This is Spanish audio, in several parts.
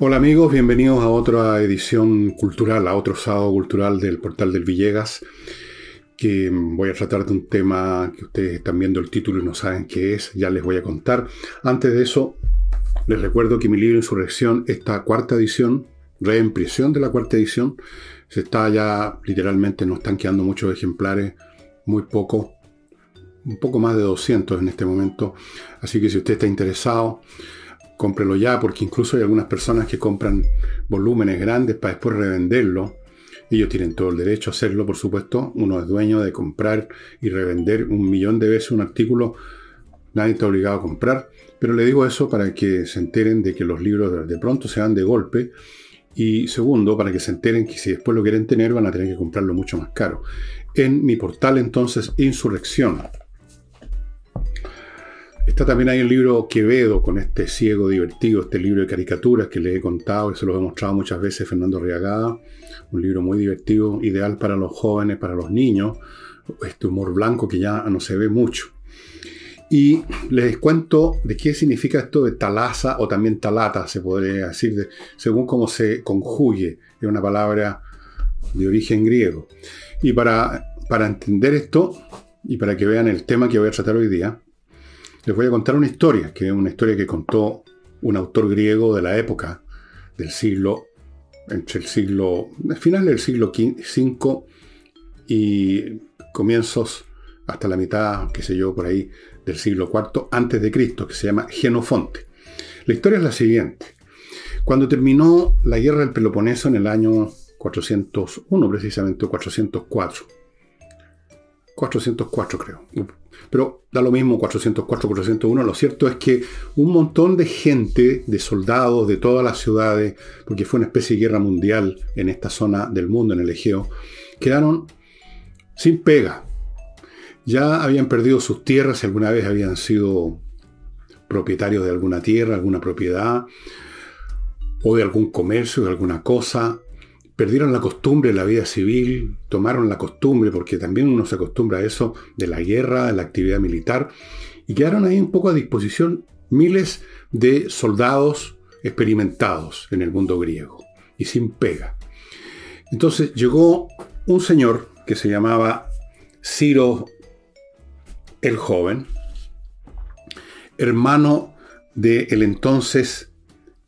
Hola amigos, bienvenidos a otra edición cultural, a otro sábado cultural del portal del Villegas, que voy a tratar de un tema que ustedes están viendo el título y no saben qué es, ya les voy a contar. Antes de eso, les recuerdo que mi libro Insurrección, esta cuarta edición, reimpresión de la cuarta edición, se está ya literalmente, no están quedando muchos ejemplares, muy poco, un poco más de 200 en este momento, así que si usted está interesado, cómprelo ya, porque incluso hay algunas personas que compran volúmenes grandes para después revenderlo. Ellos tienen todo el derecho a hacerlo, por supuesto. Uno es dueño de comprar y revender un millón de veces un artículo. Nadie está obligado a comprar. Pero le digo eso para que se enteren de que los libros de pronto se dan de golpe. Y segundo, para que se enteren que si después lo quieren tener van a tener que comprarlo mucho más caro. En mi portal entonces, Insurrección, Está también ahí el libro Quevedo con este ciego divertido, este libro de caricaturas que les he contado y se lo he mostrado muchas veces Fernando Riagada. Un libro muy divertido, ideal para los jóvenes, para los niños. Este humor blanco que ya no se ve mucho. Y les cuento de qué significa esto de talaza o también talata, se podría decir, según cómo se conjugue. Es una palabra de origen griego. Y para, para entender esto y para que vean el tema que voy a tratar hoy día, les voy a contar una historia, que es una historia que contó un autor griego de la época del siglo, entre el siglo, final del siglo V y comienzos hasta la mitad, qué sé yo, por ahí, del siglo IV antes de Cristo, que se llama Genofonte. La historia es la siguiente. Cuando terminó la guerra del Peloponeso en el año 401, precisamente, 404, 404 creo, pero da lo mismo 404, 401. Lo cierto es que un montón de gente, de soldados de todas las ciudades, porque fue una especie de guerra mundial en esta zona del mundo, en el Egeo, quedaron sin pega. Ya habían perdido sus tierras, alguna vez habían sido propietarios de alguna tierra, alguna propiedad, o de algún comercio, de alguna cosa perdieron la costumbre de la vida civil, tomaron la costumbre, porque también uno se acostumbra a eso, de la guerra, de la actividad militar, y quedaron ahí un poco a disposición miles de soldados experimentados en el mundo griego, y sin pega. Entonces llegó un señor que se llamaba Ciro el Joven, hermano del entonces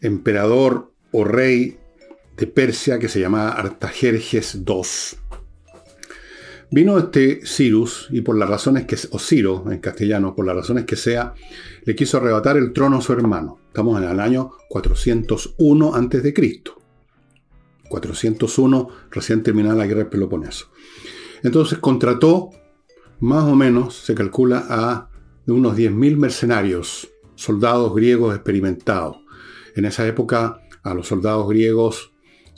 emperador o rey de Persia que se llamaba Artajerjes II. Vino este Cyrus y por las razones que, o Ciro en castellano, por las razones que sea, le quiso arrebatar el trono a su hermano. Estamos en el año 401 a.C. 401, recién terminada la guerra Peloponeso. Entonces contrató, más o menos, se calcula, a unos 10.000 mercenarios, soldados griegos experimentados. En esa época a los soldados griegos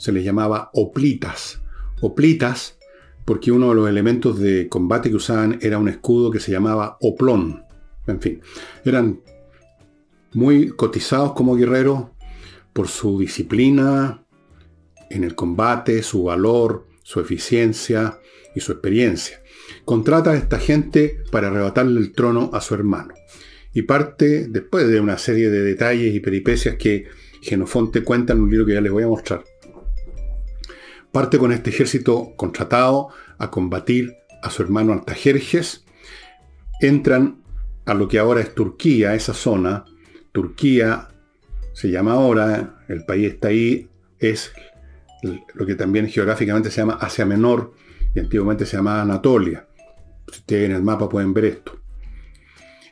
se les llamaba oplitas. Oplitas porque uno de los elementos de combate que usaban era un escudo que se llamaba oplón. En fin, eran muy cotizados como guerreros por su disciplina en el combate, su valor, su eficiencia y su experiencia. Contrata a esta gente para arrebatarle el trono a su hermano. Y parte, después de una serie de detalles y peripecias que Genofonte cuenta en un libro que ya les voy a mostrar, parte con este ejército contratado a combatir a su hermano Artajerjes. Entran a lo que ahora es Turquía, esa zona. Turquía se llama ahora, el país está ahí, es lo que también geográficamente se llama Asia Menor y antiguamente se llamaba Anatolia. Si ustedes en el mapa pueden ver esto.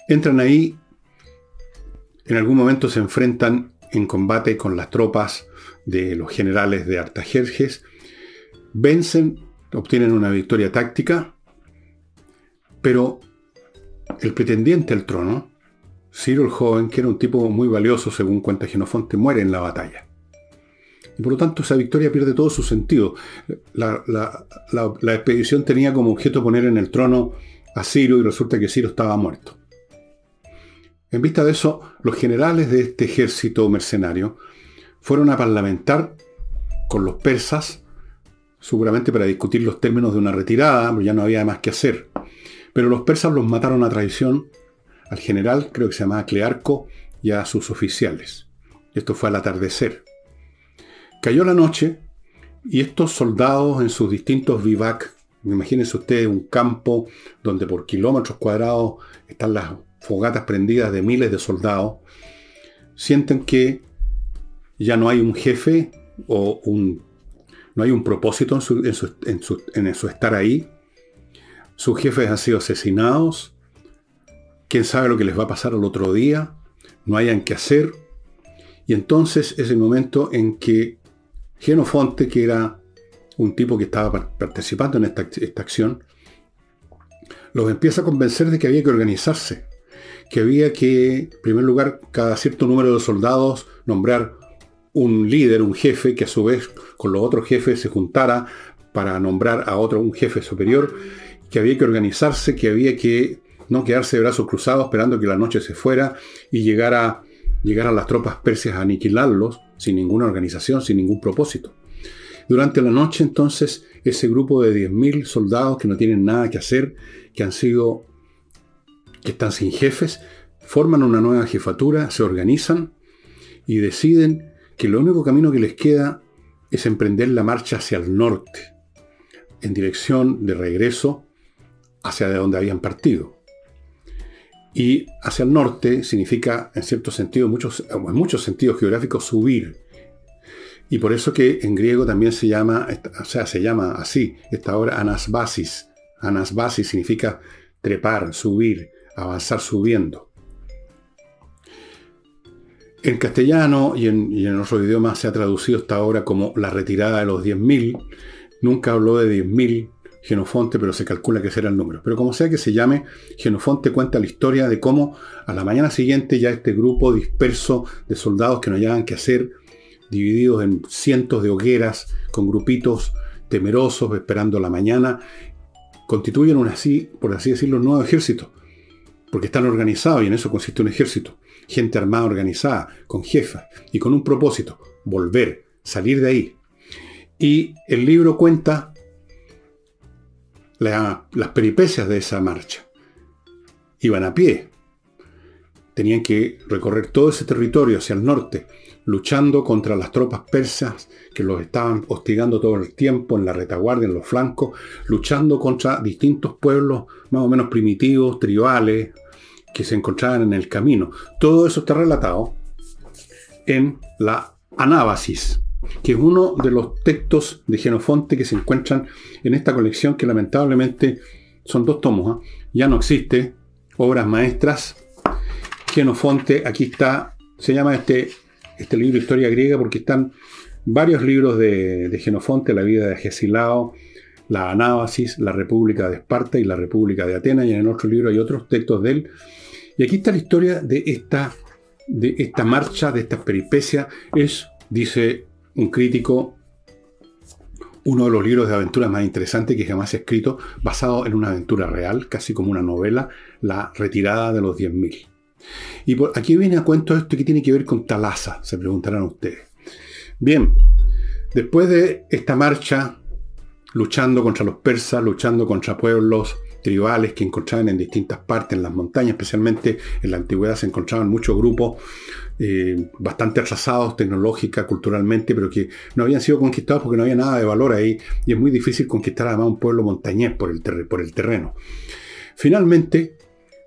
Entran ahí, en algún momento se enfrentan en combate con las tropas de los generales de Artajerjes Vencen, obtienen una victoria táctica, pero el pretendiente al trono, Ciro el joven, que era un tipo muy valioso según cuenta Genofonte, muere en la batalla. Y por lo tanto esa victoria pierde todo su sentido. La, la, expedición tenía como objeto poner en el trono a Ciro y resulta que Ciro estaba muerto. En vista de eso, los generales de este ejército mercenario fueron a parlamentar con los persas seguramente para discutir los términos de una retirada, porque ya no había más que hacer. Pero los persas los mataron a traición al general, creo que se llamaba Clearco, y a sus oficiales. Esto fue al atardecer. Cayó la noche y estos soldados en sus distintos vivac, imagínense ustedes un campo donde por kilómetros cuadrados están las fogatas prendidas de miles de soldados, sienten que ya no hay un jefe o un, no hay un propósito en su, estar ahí. Sus jefes han sido asesinados. Quién sabe lo que les va a pasar al otro día. No hayan que hacer. Y entonces es el momento en que Genofonte, que era un tipo que estaba participando en esta, esta acción, los empieza a convencer de que había que organizarse, que había que, en primer lugar, cada cierto número de soldados nombrar un líder, un jefe, que a su vez con los otros jefes se juntara para nombrar a otro, un jefe superior, que había que organizarse, que había que no quedarse de brazos cruzados esperando que la noche se fuera y llegara, a las tropas persias a aniquilarlos sin ninguna organización, sin ningún propósito. Durante la noche entonces ese grupo de 10.000 soldados que no tienen nada que hacer, que han sido, que están sin jefes, forman una nueva jefatura, se organizan y deciden que el único camino que les queda es emprender la marcha hacia el norte, en dirección de regreso hacia de donde habían partido. Y hacia el norte significa, en cierto sentido, muchos, en muchos sentidos geográficos, subir. Y por eso que en griego también se llama, o sea, se llama así, esta obra anasbasis. Anasbasis significa trepar, subir, avanzar subiendo. En castellano y en, y en otros idiomas se ha traducido esta obra como la retirada de los 10.000. Nunca habló de 10.000, Genofonte, pero se calcula que será el número. Pero como sea que se llame, Genofonte cuenta la historia de cómo a la mañana siguiente ya este grupo disperso de soldados que no hallaban que hacer, divididos en cientos de hogueras, con grupitos temerosos esperando la mañana, constituyen un así, por así decirlo, un nuevo ejército. Porque están organizados y en eso consiste un ejército. Gente armada organizada, con jefas y con un propósito, volver, salir de ahí. Y el libro cuenta las peripecias de esa marcha. Iban a pie. Tenían que recorrer todo ese territorio hacia el norte, luchando contra las tropas persas que los estaban hostigando todo el tiempo en la retaguardia, en los flancos, luchando contra distintos pueblos más o menos primitivos, tribales, que se encontraban en el camino. Todo eso está relatado en la Anábasis, que es uno de los textos de Genofonte que se encuentran en esta colección que lamentablemente son dos tomos, ¿ah? ya no existe, obras maestras. Genofonte, aquí está, se llama este, este libro Historia Griega porque están varios libros de, de Genofonte, la vida de Gesilao, la Anábasis, la República de Esparta y la República de Atenas, y en otro libro hay otros textos de. Y aquí está la historia de esta, de esta marcha, de esta peripecia. Es, dice un crítico, uno de los libros de aventuras más interesantes que jamás he escrito, basado en una aventura real, casi como una novela, La retirada de los 10.000. Y por aquí viene a cuento esto que tiene que ver con Talasa, se preguntarán ustedes. Bien, después de esta marcha, luchando contra los persas, luchando contra pueblos tribales que encontraban en distintas partes, en las montañas, especialmente en la antigüedad se encontraban muchos grupos eh, bastante atrasados tecnológica, culturalmente, pero que no habían sido conquistados porque no había nada de valor ahí y es muy difícil conquistar además un pueblo montañés por el, por el terreno. Finalmente,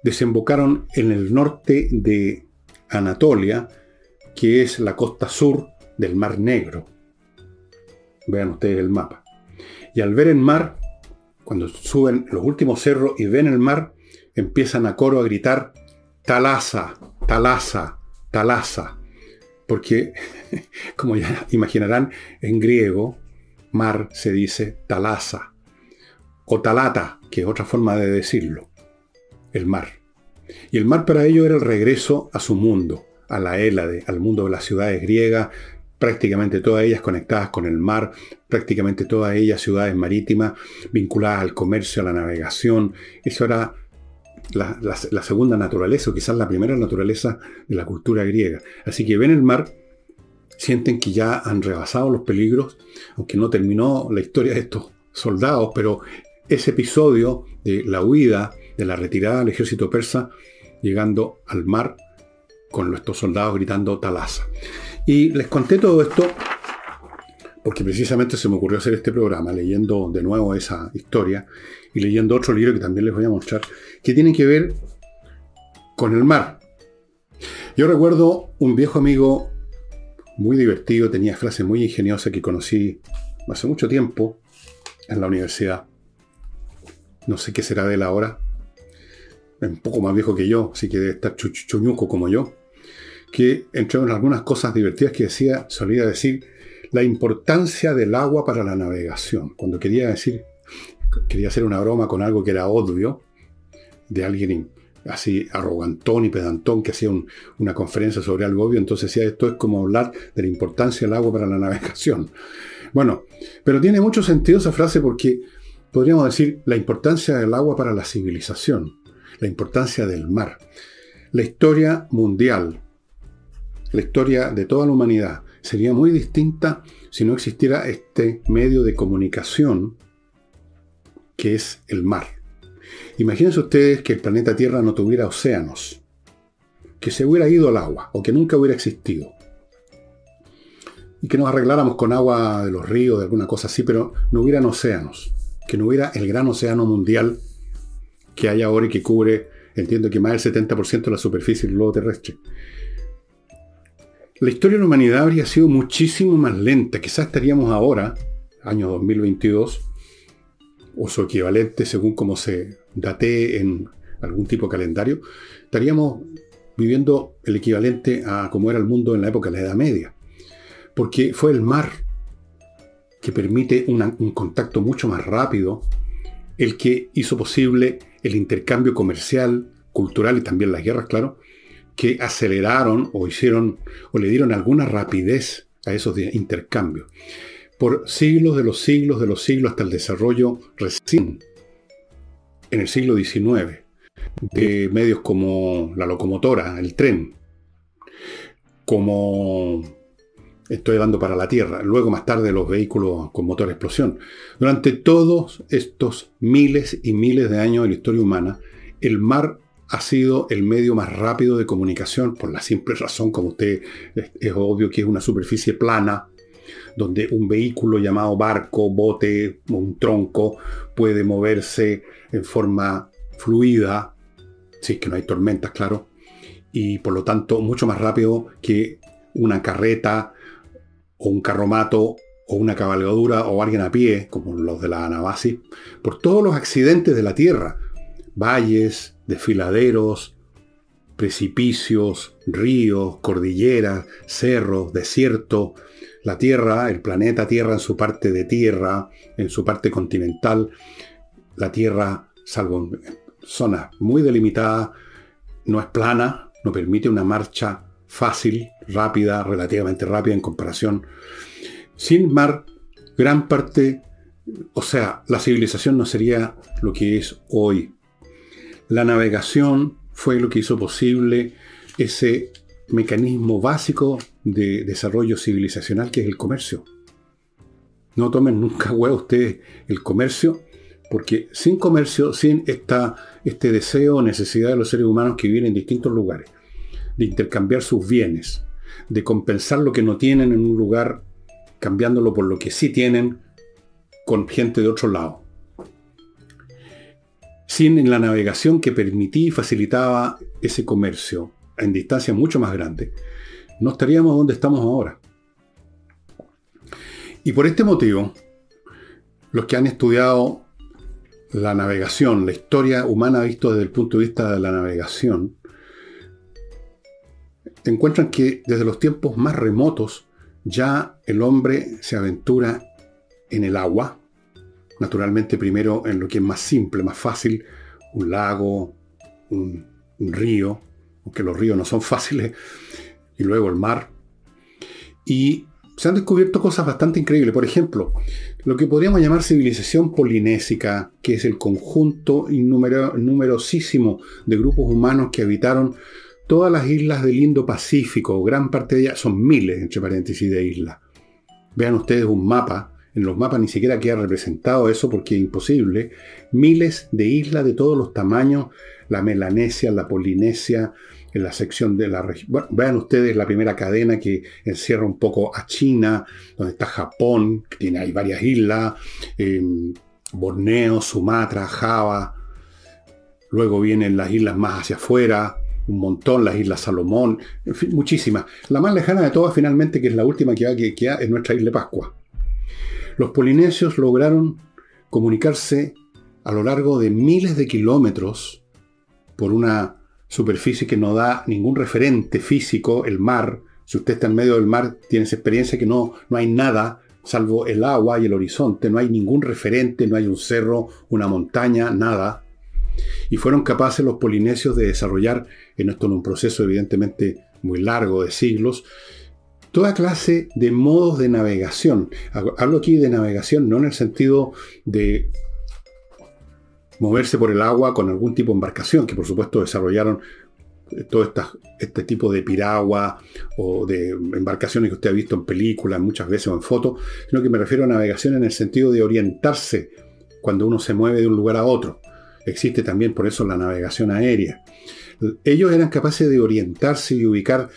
desembocaron en el norte de Anatolia, que es la costa sur del Mar Negro. Vean ustedes el mapa. Y al ver el mar, cuando suben los últimos cerros y ven el mar, empiezan a coro a gritar, Talasa, Talasa, Talasa, porque, como ya imaginarán, en griego, mar se dice Talasa, o Talata, que es otra forma de decirlo, el mar. Y el mar para ellos era el regreso a su mundo, a la Hélade, al mundo de las ciudades griegas, prácticamente todas ellas conectadas con el mar, prácticamente todas ellas ciudades marítimas, vinculadas al comercio, a la navegación. Eso era la, segunda naturaleza, o quizás la primera naturaleza de la cultura griega. Así que ven el mar, sienten que ya han rebasado los peligros, aunque no terminó la historia de estos soldados, pero ese episodio de la huida, de la retirada del ejército persa, llegando al mar con estos soldados gritando Talasa. Y les conté todo esto porque precisamente se me ocurrió hacer este programa leyendo de nuevo esa historia y leyendo otro libro que también les voy a mostrar, que tiene que ver con el mar. Yo recuerdo un viejo amigo muy divertido, tenía frases muy ingeniosas que conocí hace mucho tiempo en la universidad. No sé qué será de él ahora. Es un poco más viejo que yo, así que debe estar chuñuco como yo. Que entre algunas cosas divertidas que decía, solía decir la importancia del agua para la navegación. Cuando quería decir, quería hacer una broma con algo que era obvio, de alguien así arrogantón y pedantón que hacía una conferencia sobre algo obvio, entonces decía, esto es como hablar de la importancia del agua para la navegación. Bueno, pero tiene mucho sentido esa frase porque podríamos decir la importancia del agua para la civilización, la importancia del mar. La historia mundial, la historia de toda la humanidad, sería muy distinta si no existiera este medio de comunicación que es el mar. Imagínense ustedes que el planeta Tierra no tuviera océanos, que se hubiera ido al agua o que nunca hubiera existido. Y que nos arregláramos con agua de los ríos, de alguna cosa así, pero no hubieran océanos, que no hubiera el gran océano mundial que hay ahora y que cubre, entiendo que más del 70% de la superficie del globo terrestre. La historia de la humanidad habría sido muchísimo más lenta. Quizás estaríamos ahora, año 2022, o su equivalente según como se date en algún tipo de calendario, estaríamos viviendo el equivalente a como era el mundo en la época de la Edad Media. Porque fue el mar que permite un contacto mucho más rápido, el que hizo posible el intercambio comercial, cultural y también las guerras, claro, que aceleraron o hicieron o le dieron alguna rapidez a esos intercambios por siglos de los siglos de los siglos hasta el desarrollo recién en el siglo XIX de medios como la locomotora, el tren, como estoy hablando para la Tierra, luego más tarde los vehículos con motor a explosión. Durante todos estos miles y miles de años de la historia humana, el mar ha sido el medio más rápido de comunicación por la simple razón, como usted es obvio que es una superficie plana, donde un vehículo llamado barco, bote, un tronco puede moverse en forma fluida, si es que no hay tormentas, claro, y por lo tanto mucho más rápido que una carreta o un carromato o una cabalgadura o alguien a pie, como los de la Anabasi, por todos los accidentes de la Tierra, valles, desfiladeros, precipicios, ríos, cordilleras, cerros, desiertos, la Tierra, el planeta Tierra en su parte de tierra, en su parte continental, la Tierra, salvo en zonas muy delimitadas, no es plana, no permite una marcha fácil, rápida, relativamente rápida en comparación. Sin mar, gran parte, o sea, la civilización no sería lo que es hoy. La navegación fue lo que hizo posible ese mecanismo básico de desarrollo civilizacional que es el comercio. No tomen nunca huevo ustedes el comercio, porque sin comercio, sin esta, este deseo o necesidad de los seres humanos que viven en distintos lugares, de intercambiar sus bienes, de compensar lo que no tienen en un lugar, cambiándolo por lo que sí tienen con gente de otro lado. Sin la navegación que permitía y facilitaba ese comercio en distancia mucho más grande, no estaríamos donde estamos ahora. Y por este motivo, los que han estudiado la navegación, la historia humana visto desde el punto de vista de la navegación, encuentran que desde los tiempos más remotos ya el hombre se aventura en el agua, naturalmente primero en lo que es más simple, más fácil, un lago, un, río, aunque los ríos no son fáciles, y luego el mar. Y se han descubierto cosas bastante increíbles. Por ejemplo, lo que podríamos llamar civilización polinésica, que es el conjunto numerosísimo de grupos humanos que habitaron todas las islas del Indo-Pacífico, gran parte de ellas, son miles, entre paréntesis, de islas. Vean ustedes un mapa, en los mapas ni siquiera queda representado eso porque es imposible. Miles de islas de todos los tamaños, la Melanesia, la Polinesia, en la sección de la región. Bueno, vean ustedes la primera cadena que encierra un poco a China, donde está Japón, que tiene ahí varias islas, em, Borneo, Sumatra, Java. Luego vienen las islas más hacia afuera, un montón, las islas Salomón, en fin, muchísimas. La más lejana de todas, finalmente, que es la última que, que queda, es nuestra isla de Pascua. Los polinesios lograron comunicarse a lo largo de miles de kilómetros por una superficie que no da ningún referente físico, el mar. Si usted está en medio del mar, tiene esa experiencia que no, no hay nada salvo el agua y el horizonte, no hay ningún referente, no hay un cerro, una montaña, nada. Y fueron capaces los polinesios de desarrollar, en esto en un proceso evidentemente muy largo de siglos, toda clase de modos de navegación. Hablo aquí de navegación no en el sentido de moverse por el agua con algún tipo de embarcación, que por supuesto desarrollaron eh, todo este tipo de piragua o de embarcaciones que usted ha visto en películas muchas veces o en fotos, sino que me refiero a navegación en el sentido de orientarse cuando uno se mueve de un lugar a otro. Existe también por eso la navegación aérea. Ellos eran capaces de orientarse y ubicar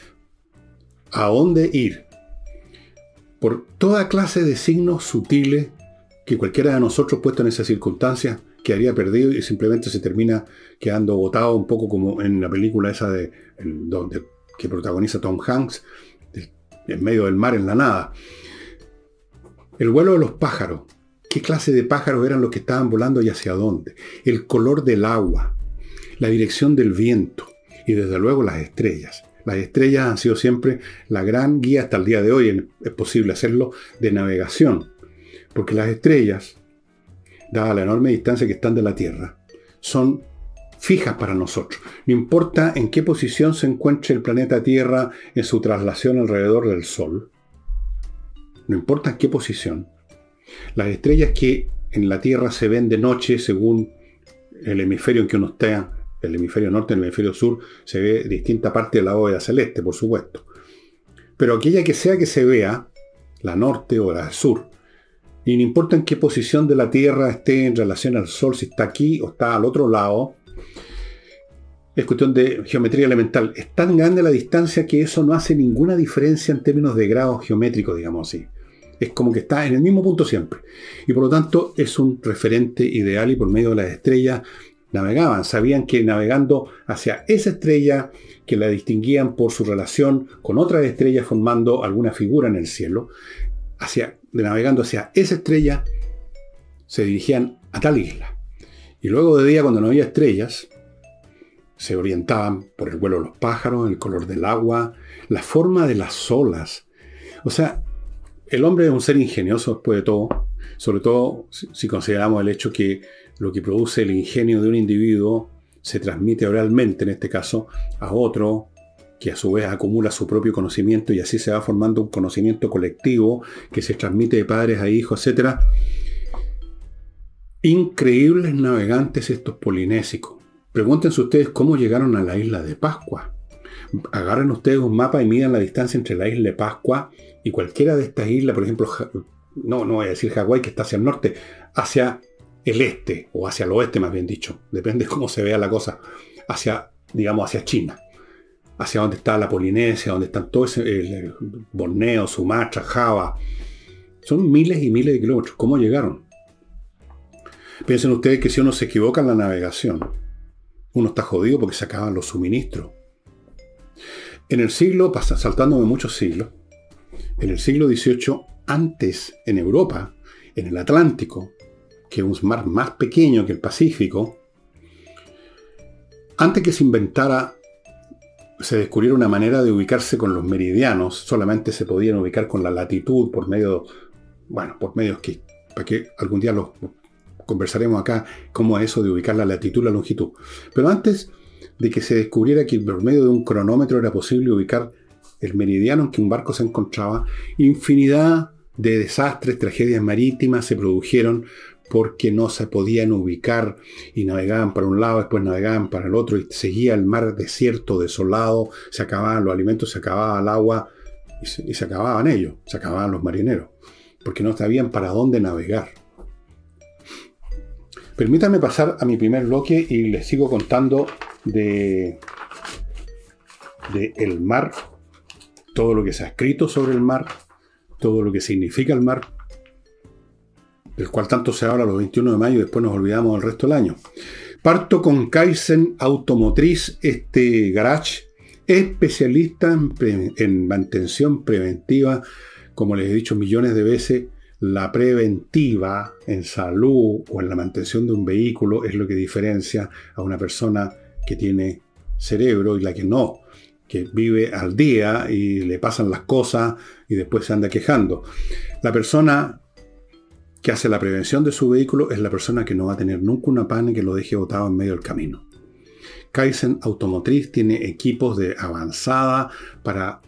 a dónde ir por toda clase de signos sutiles que cualquiera de nosotros puesto en esas circunstancias quedaría perdido y simplemente se termina quedando botado un poco como en la película esa de donde que protagoniza Tom Hanks en medio del mar en la nada. El vuelo de los pájaros. ¿Qué clase de pájaros eran los que estaban volando y hacia dónde? El color del agua, la dirección del viento y desde luego las estrellas. Las estrellas han sido siempre la gran guía hasta el día de hoy, es posible hacerlo, de navegación. Porque las estrellas dada la enorme distancia que están de la Tierra, son fijas para nosotros. No importa en qué posición se encuentre el planeta Tierra en su traslación alrededor del Sol. No importa en qué posición. Las estrellas que en la Tierra se ven de noche según el hemisferio en que uno está, el hemisferio norte, el hemisferio sur, se ve distinta parte de la bóveda celeste, por supuesto. Pero aquella que sea que se vea, la norte o la sur, y no importa en qué posición de la Tierra esté en relación al Sol, si está aquí o está al otro lado, es cuestión de geometría elemental. Es tan grande la distancia que eso no hace ninguna diferencia en términos de grado geométrico, digamos así. Es como que está en el mismo punto siempre. Y por lo tanto es un referente ideal y por medio de las estrellas navegaban. Sabían que navegando hacia esa estrella, que la distinguían por su relación con otras estrellas formando alguna figura en el cielo, hacia navegando hacia esa estrella, se dirigían a tal isla. Y luego de día, cuando no había estrellas, se orientaban por el vuelo de los pájaros, el color del agua, la forma de las olas. O sea, el hombre es un ser ingenioso después de todo, sobre todo si consideramos el hecho que lo que produce el ingenio de un individuo se transmite oralmente, en este caso, a otro, que a su vez acumula su propio conocimiento y así se va formando un conocimiento colectivo que se transmite de padres a hijos, etc. Increíbles navegantes estos polinésicos. Pregúntense ustedes cómo llegaron a la isla de Pascua. Agarren ustedes un mapa y midan la distancia entre la isla de Pascua y cualquiera de estas islas, por ejemplo, no, no voy a decir Hawái, que está hacia el norte, hacia el este, o hacia el oeste más bien dicho, depende de cómo se vea la cosa, hacia, digamos, hacia China hacia donde está la Polinesia, donde están todos el Borneo, Sumatra, Java. Son miles y miles de kilómetros. ¿Cómo llegaron? Piensen ustedes que si uno se equivoca en la navegación, uno está jodido porque se acaban los suministros. En el siglo, saltándome muchos siglos, en el siglo XVIII, antes en Europa, en el Atlántico, que es un mar más pequeño que el Pacífico, antes que se inventara se descubrió una manera de ubicarse con los meridianos, solamente se podían ubicar con la latitud por medio, bueno, por medios que, para que algún día lo conversaremos acá, cómo es eso de ubicar la latitud y la longitud. Pero antes de que se descubriera que por medio de un cronómetro era posible ubicar el meridiano en que un barco se encontraba, infinidad de desastres, tragedias marítimas se produjeron porque no se podían ubicar y navegaban para un lado, después navegaban para el otro y seguía el mar desierto, desolado, se acababan los alimentos, se acababa el agua y se, acababan ellos, se acababan los marineros, porque no sabían para dónde navegar. Permítanme pasar a mi primer bloque y les sigo contando de del mar, todo lo que se ha escrito sobre el mar, todo lo que significa el mar, del cual tanto se habla los 21 de mayo y después nos olvidamos del resto del año. Parto con Kaizen Automotriz, este garage especialista en, en, mantención preventiva, como les he dicho millones de veces, la preventiva en salud o en la mantención de un vehículo es lo que diferencia a una persona que tiene cerebro y la que no, que vive al día y le pasan las cosas y después se anda quejando. La persona que hace la prevención de su vehículo es la persona que no va a tener nunca una pane que lo deje botado en medio del camino. Kaizen Automotriz tiene equipos de avanzada para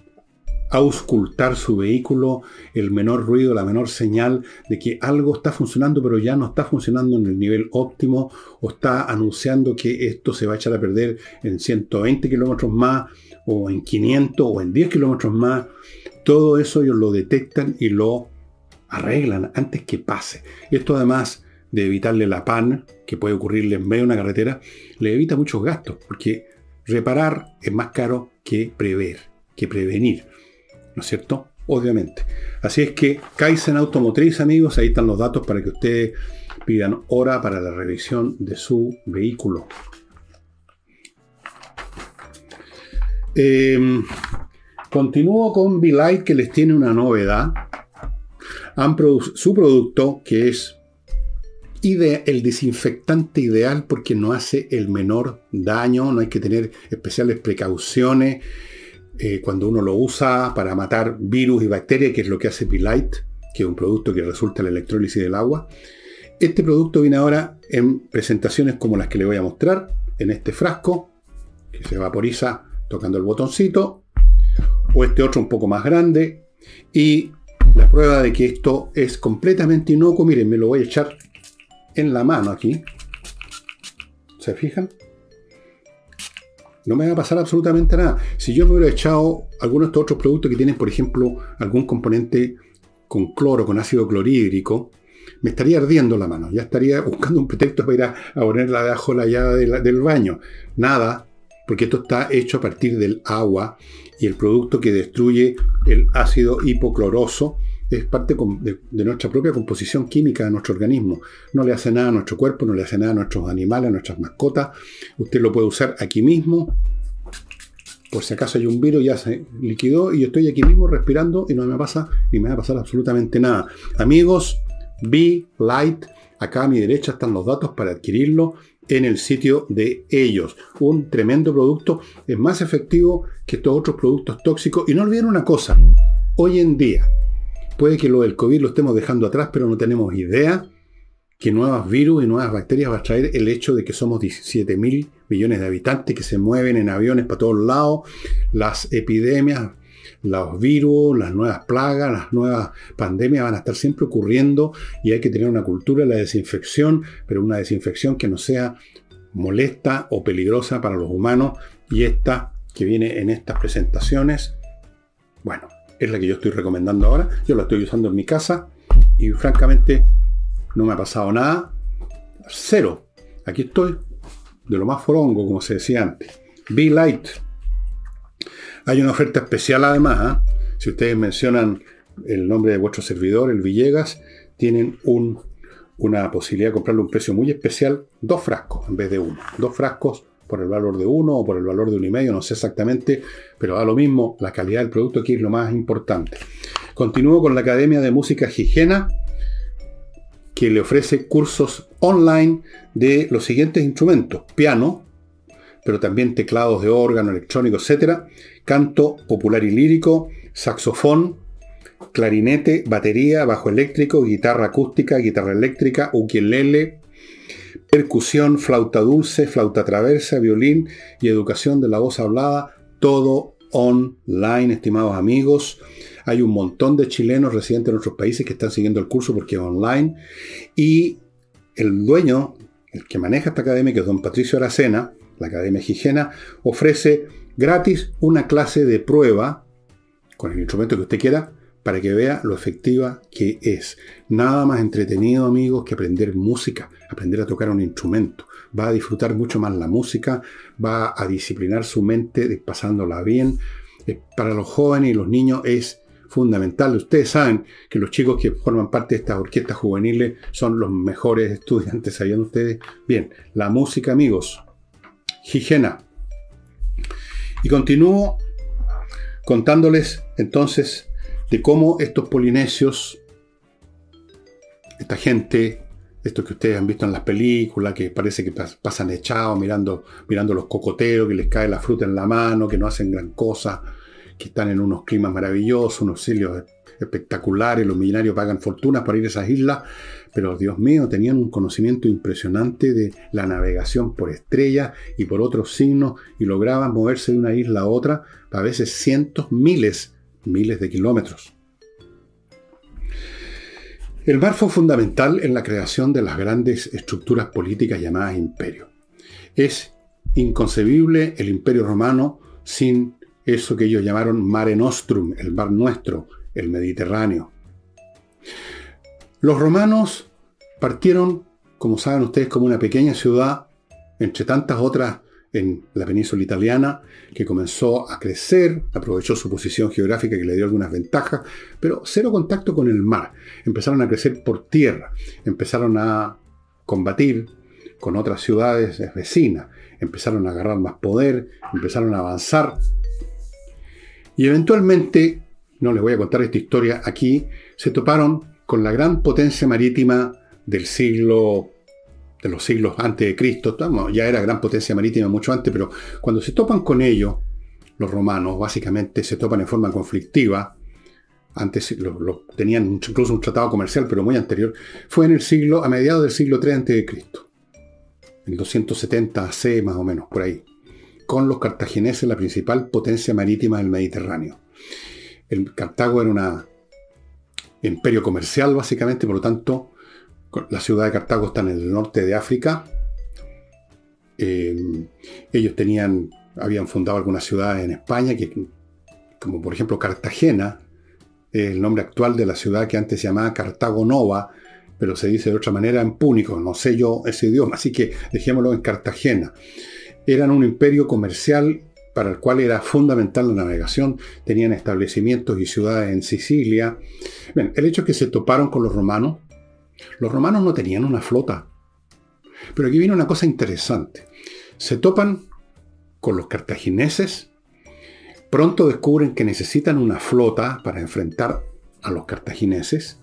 auscultar su vehículo, el menor ruido, la menor señal de que algo está funcionando pero ya no está funcionando en el nivel óptimo o está anunciando que esto se va a echar a perder en 120 kilómetros más o en 500 o en 10 kilómetros más. Todo eso ellos lo detectan y lo arreglan antes que pase. Esto además de evitarle la pan que puede ocurrirle en medio de una carretera, le evita muchos gastos, porque reparar es más caro que prever, que prevenir. ¿No es cierto? Obviamente. Así es que Kaizen Automotriz, amigos, ahí están los datos para que ustedes pidan hora para la revisión de su vehículo. Em, continúo con V-Light que les tiene una novedad su producto, que es el desinfectante ideal porque no hace el menor daño, no hay que tener especiales precauciones eh, cuando uno lo usa para matar virus y bacterias, que es lo que hace P-Light, que es un producto que resulta la electrólisis del agua. Este producto viene ahora en presentaciones como las que le voy a mostrar, en este frasco, que se vaporiza tocando el botoncito, o este otro un poco más grande, y la prueba de que esto es completamente inocuo, miren, me lo voy a echar en la mano aquí. ¿Se fijan? No me va a pasar absolutamente nada. Si yo me hubiera echado algunos de estos otros productos que tienen, por ejemplo, algún componente con cloro, con ácido clorhídrico, me estaría ardiendo la mano. Ya estaría buscando un pretexto para ir a, ponerla debajo de la llave del baño. Nada, porque esto está hecho a partir del agua y el producto que destruye el ácido hipocloroso es parte de, nuestra propia composición química de nuestro organismo. No le hace nada a nuestro cuerpo, no le hace nada a nuestros animales, a nuestras mascotas. Usted lo puede usar aquí mismo. Por si acaso hay un virus, ya se liquidó y yo estoy aquí mismo respirando y no me pasa ni me va a pasar absolutamente nada. Amigos, Be Light, acá a mi derecha están los datos para adquirirlo en el sitio de ellos. Un tremendo producto, es más efectivo que todos otros productos tóxicos. Y no olviden una cosa, hoy en día, puede que lo del COVID lo estemos dejando atrás, pero no tenemos idea que nuevos virus y nuevas bacterias va a traer el hecho de que somos 17 mil millones de habitantes que se mueven en aviones para todos lados, las epidemias, los virus, las nuevas plagas, las nuevas pandemias van a estar siempre ocurriendo y hay que tener una cultura de la desinfección, pero una desinfección que no sea molesta o peligrosa para los humanos. Y esta que viene en estas presentaciones, bueno, es la que yo estoy recomendando ahora, yo la estoy usando en mi casa y francamente no me ha pasado nada, cero, aquí estoy, de lo más forongo, como se decía antes. Be Light, hay una oferta especial además. ¿ah? Si ustedes mencionan el nombre de vuestro servidor, el Villegas, tienen una posibilidad de comprarle un precio muy especial, dos frascos en vez de uno. Dos frascos por el valor de uno o por el valor de uno y medio, no sé exactamente, pero da lo mismo, la calidad del producto aquí es lo más importante. Continúo con la Academia de Música Higiena, que le ofrece cursos online de los siguientes instrumentos: piano, pero también teclados de órgano, electrónico, etc. Canto popular y lírico, saxofón, clarinete, batería, bajo eléctrico, guitarra acústica, guitarra eléctrica, ukelele, percusión, flauta dulce, flauta traversa, violín y educación de la voz hablada, todo online, estimados amigos. Hay un montón de chilenos residentes en otros países que están siguiendo el curso porque es online. Y el dueño, el que maneja esta academia, que es don Patricio Aracena, la Academia Higiena, ofrece gratis una clase de prueba con el instrumento que usted quiera para que vea lo efectiva que es. Nada más entretenido, amigos, que aprender música, aprender a tocar un instrumento. Va a disfrutar mucho más la música, va a disciplinar su mente pasándola bien. Eh, para los jóvenes y los niños es fundamental. Ustedes saben que los chicos que forman parte de estas orquestas juveniles son los mejores estudiantes, ¿sabían ustedes? Bien, la música, amigos. Higiena. Y continúo contándoles entonces de cómo estos polinesios, esta gente, esto que ustedes han visto en las películas, que parece que pasan echados mirando, mirando los cocoteros, que les cae la fruta en la mano, que no hacen gran cosa, que están en unos climas maravillosos, unos cielos espectaculares, los millonarios pagan fortunas para ir a esas islas, pero Dios mío, tenían un conocimiento impresionante de la navegación por estrellas y por otros signos y lograban moverse de una isla a otra a veces cientos, miles, miles de kilómetros. El mar fue fundamental en la creación de las grandes estructuras políticas llamadas imperios. Es inconcebible el imperio romano sin eso que ellos llamaron Mare Nostrum, el mar nuestro, el Mediterráneo. Los romanos partieron, como saben ustedes, como una pequeña ciudad, entre tantas otras en la península italiana, que comenzó a crecer, aprovechó su posición geográfica que le dio algunas ventajas, pero cero contacto con el mar. Empezaron a crecer por tierra, empezaron a combatir con otras ciudades vecinas, empezaron a agarrar más poder, empezaron a avanzar y eventualmente, no les voy a contar esta historia aquí, se toparon con la gran potencia marítima del siglo, de los siglos antes de Cristo. Ya era gran potencia marítima mucho antes, pero cuando se topan con ellos, los romanos básicamente se topan en forma conflictiva. Antes lo, tenían incluso un tratado comercial, pero muy anterior. Fue en el siglo, a mediados del siglo III a.C. En 270 AC más o menos, por ahí con los cartagineses la principal potencia marítima del Mediterráneo. El Cartago era un imperio comercial, básicamente, por lo tanto, la ciudad de Cartago está en el norte de África. Eh, ellos tenían, habían fundado algunas ciudades en España, que, como por ejemplo Cartagena, el nombre actual de la ciudad que antes se llamaba Cartago Nova, pero se dice de otra manera en púnico, no sé yo ese idioma, así que dejémoslo en Cartagena eran un imperio comercial para el cual era fundamental la navegación, tenían establecimientos y ciudades en Sicilia. el hecho es que se toparon con los romanos. Los romanos no tenían una flota. Pero aquí viene una cosa interesante. Se topan con los cartagineses, pronto descubren que necesitan una flota para enfrentar a los cartagineses,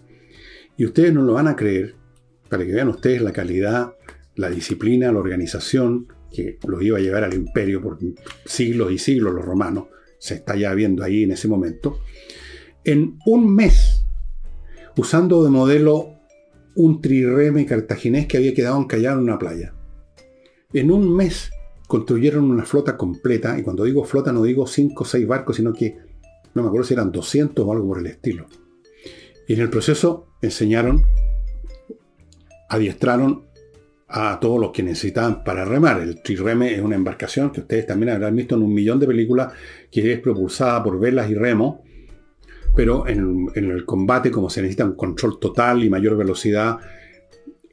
y ustedes no lo van a creer, para que vean ustedes la calidad, la disciplina, la organización, que los iba a llevar al imperio por siglos y siglos los romanos, se está ya viendo ahí en ese momento, en un mes, usando de modelo un trireme cartaginés que había quedado encallado en una playa. En un mes construyeron una flota completa, y cuando digo flota no digo 5 o 6 barcos, sino que no me acuerdo si eran 200 o algo por el estilo. Y en el proceso enseñaron, adiestraron a todos los que necesitaban para remar. El trireme es una embarcación que ustedes también habrán visto en un millón de películas que es propulsada por velas y remo, pero en, el combate, como se necesita un control total y mayor velocidad,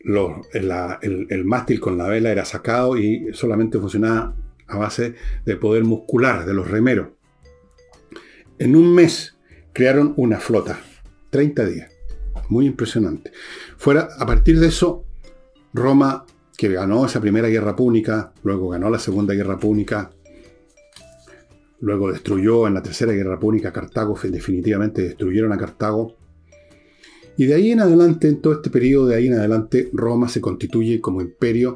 el, mástil con la vela era sacado y solamente funcionaba a base de poder muscular de los remeros. En un mes crearon una flota, 30 días, muy impresionante. Fuera, a partir de eso, Roma, que ganó esa primera guerra púnica, luego ganó la segunda guerra púnica, luego destruyó en la tercera guerra púnica Cartago, definitivamente destruyeron a Cartago. Y de ahí en adelante, en todo este periodo de ahí en adelante, Roma se constituye como imperio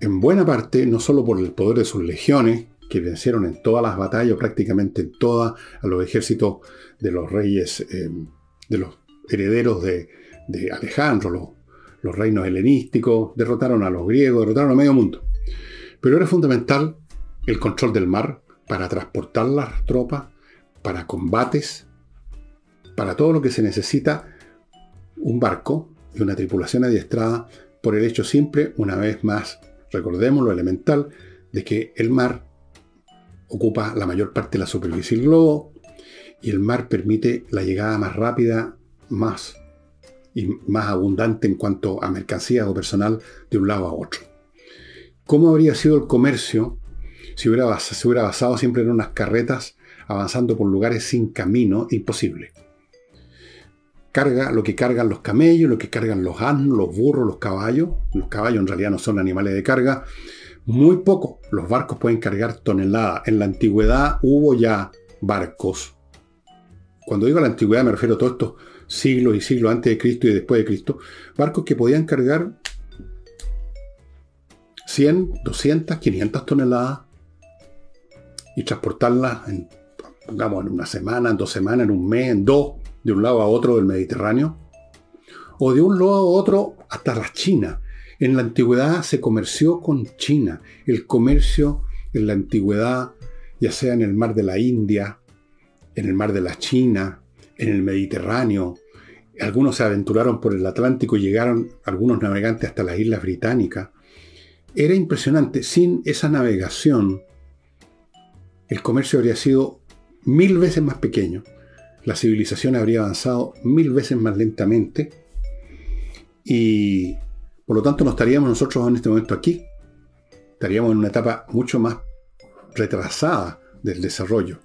en buena parte, no solo por el poder de sus legiones, que vencieron en todas las batallas, prácticamente en todas, a los ejércitos de los reyes, eh, de los herederos de, Alejandro, los los reinos helenísticos, derrotaron a los griegos, derrotaron a medio mundo. Pero era fundamental el control del mar para transportar las tropas, para combates, para todo lo que se necesita un barco y una tripulación adiestrada por el hecho simple, una vez más, recordemos lo elemental, de que el mar ocupa la mayor parte de la superficie del globo y el mar permite la llegada más rápida, más y más abundante en cuanto a mercancías o personal de un lado a otro. ¿Cómo habría sido el comercio si hubiera, se hubiera basado siempre en unas carretas avanzando por lugares sin camino? Imposible. Carga lo que cargan los camellos, lo que cargan los asnos, los burros, los caballos. Los caballos en realidad no son animales de carga. Muy poco. Los barcos pueden cargar toneladas. En la antigüedad hubo ya barcos. Cuando digo la antigüedad me refiero a todos estos siglos y siglos antes de Cristo y después de Cristo, barcos que podían cargar 100, 200, 500 toneladas y transportarlas en, en una semana, en dos semanas, en un mes, en dos, de un lado a otro del Mediterráneo, o de un lado a otro hasta la China. En la antigüedad se comerció con China. El comercio en la antigüedad, ya sea en el mar de la India, en el mar de la China, en el Mediterráneo. Algunos se aventuraron por el Atlántico y llegaron algunos navegantes hasta las Islas Británicas. Era impresionante. Sin esa navegación, el comercio habría sido mil veces más pequeño. La civilización habría avanzado mil veces más lentamente. Y por lo tanto no estaríamos nosotros en este momento aquí. Estaríamos en una etapa mucho más retrasada del desarrollo.